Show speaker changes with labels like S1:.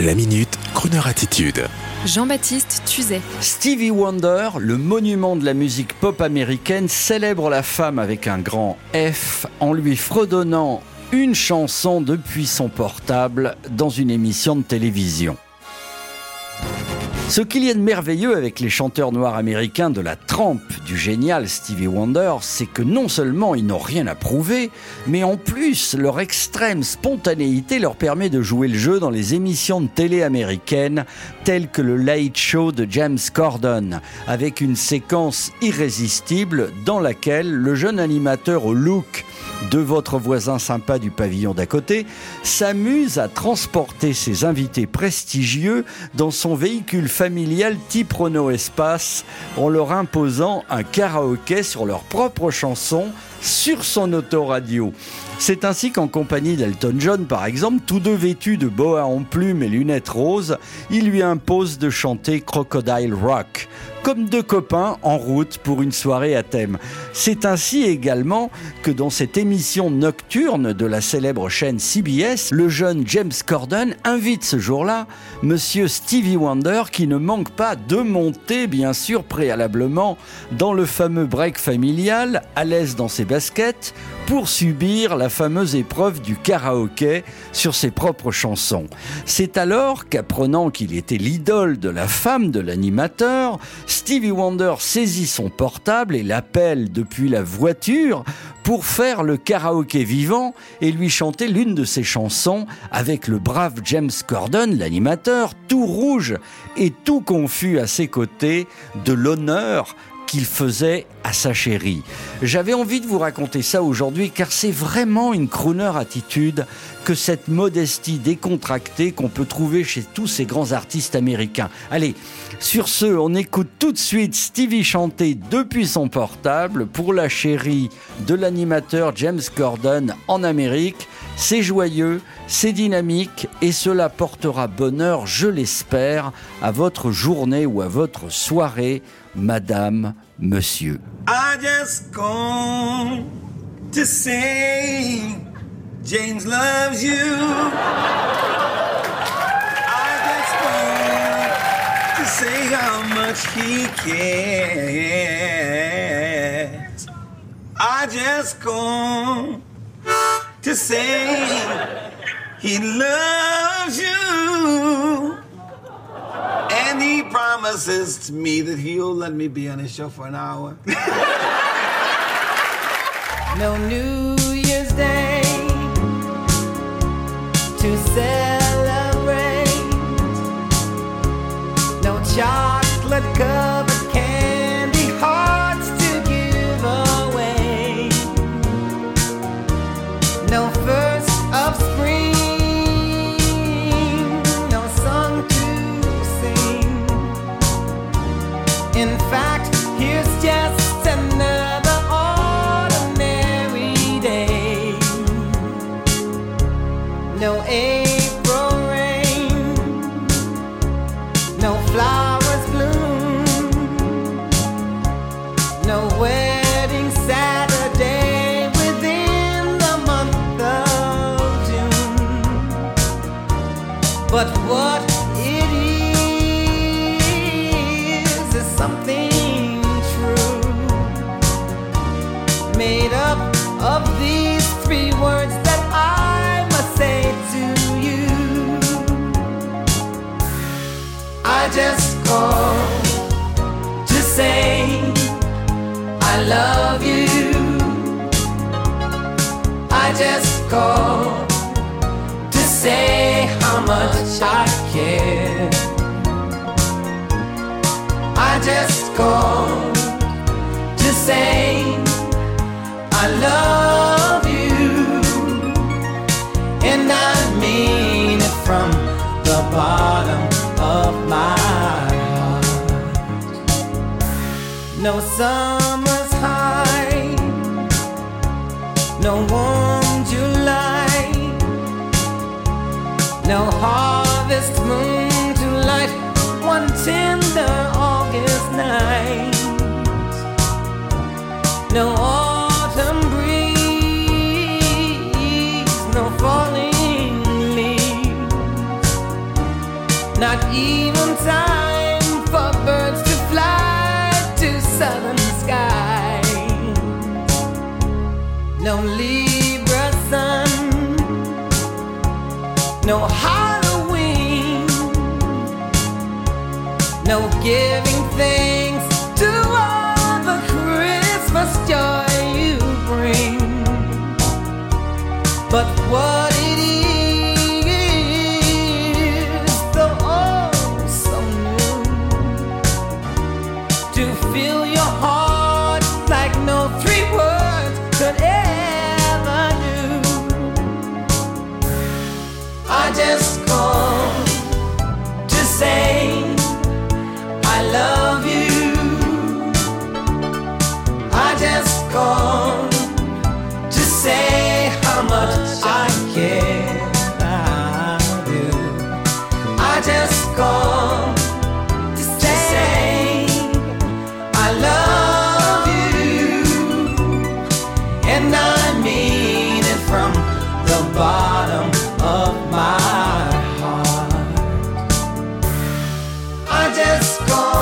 S1: La minute, Kroneur attitude.
S2: Jean-Baptiste Tuzet.
S3: Stevie Wonder, le monument de la musique pop américaine, célèbre la femme avec un grand F en lui fredonnant une chanson depuis son portable dans une émission de télévision. Ce qu'il y a de merveilleux avec les chanteurs noirs américains de la trempe du génial Stevie Wonder, c'est que non seulement ils n'ont rien à prouver, mais en plus leur extrême spontanéité leur permet de jouer le jeu dans les émissions de télé américaines telles que le Late Show de James Corden, avec une séquence irrésistible dans laquelle le jeune animateur au look de votre voisin sympa du pavillon d'à côté, s'amuse à transporter ses invités prestigieux dans son véhicule familial type Renault Espace en leur imposant un karaoké sur leurs propres chansons sur son autoradio. C'est ainsi qu'en compagnie d'Elton John, par exemple, tous deux vêtus de boa en plumes et lunettes roses, il lui impose de chanter Crocodile Rock, comme deux copains en route pour une soirée à thème. C'est ainsi également que dans cette émission nocturne de la célèbre chaîne CBS, le jeune James Corden invite ce jour-là Monsieur Stevie Wonder qui ne manque pas de monter, bien sûr, préalablement dans le fameux break familial, à l'aise dans ses baskets, pour subir la fameuse épreuve du karaoké sur ses propres chansons. C'est alors qu'apprenant qu'il était l'idole de la femme de l'animateur, Stevie Wonder saisit son portable et l'appelle depuis la voiture pour faire le karaoké vivant et lui chanter l'une de ses chansons avec le brave James Corden, l'animateur, tout rouge et tout confus à ses côtés de l'honneur qu'il faisait à sa chérie. J'avais envie de vous raconter ça aujourd'hui car c'est vraiment une crooner attitude que cette modestie décontractée qu'on peut trouver chez tous ces grands artistes américains. Allez, sur ce, on écoute tout de suite Stevie chanter depuis son portable pour la chérie de l'animateur James Corden en Amérique. C'est joyeux, c'est dynamique et cela portera bonheur, je l'espère, à votre journée ou à votre soirée, madame, monsieur.
S4: I just come to say James loves you. I just come to say how much he cares. I just come to say he loves you. And he promises to me that he'll let me be on his show for an hour.
S5: No New In fact, here's just another ordinary day. No April rain, no flowers bloom, no wedding something true, made up of these three words that I must say to you. I just called to say I love you. I just to say how much I care. Just called to say I love you, and I mean it from the bottom of my heart. No summer's high, no warm July, no harvest no Libra sun, no Halloween, no giving things. desconoce.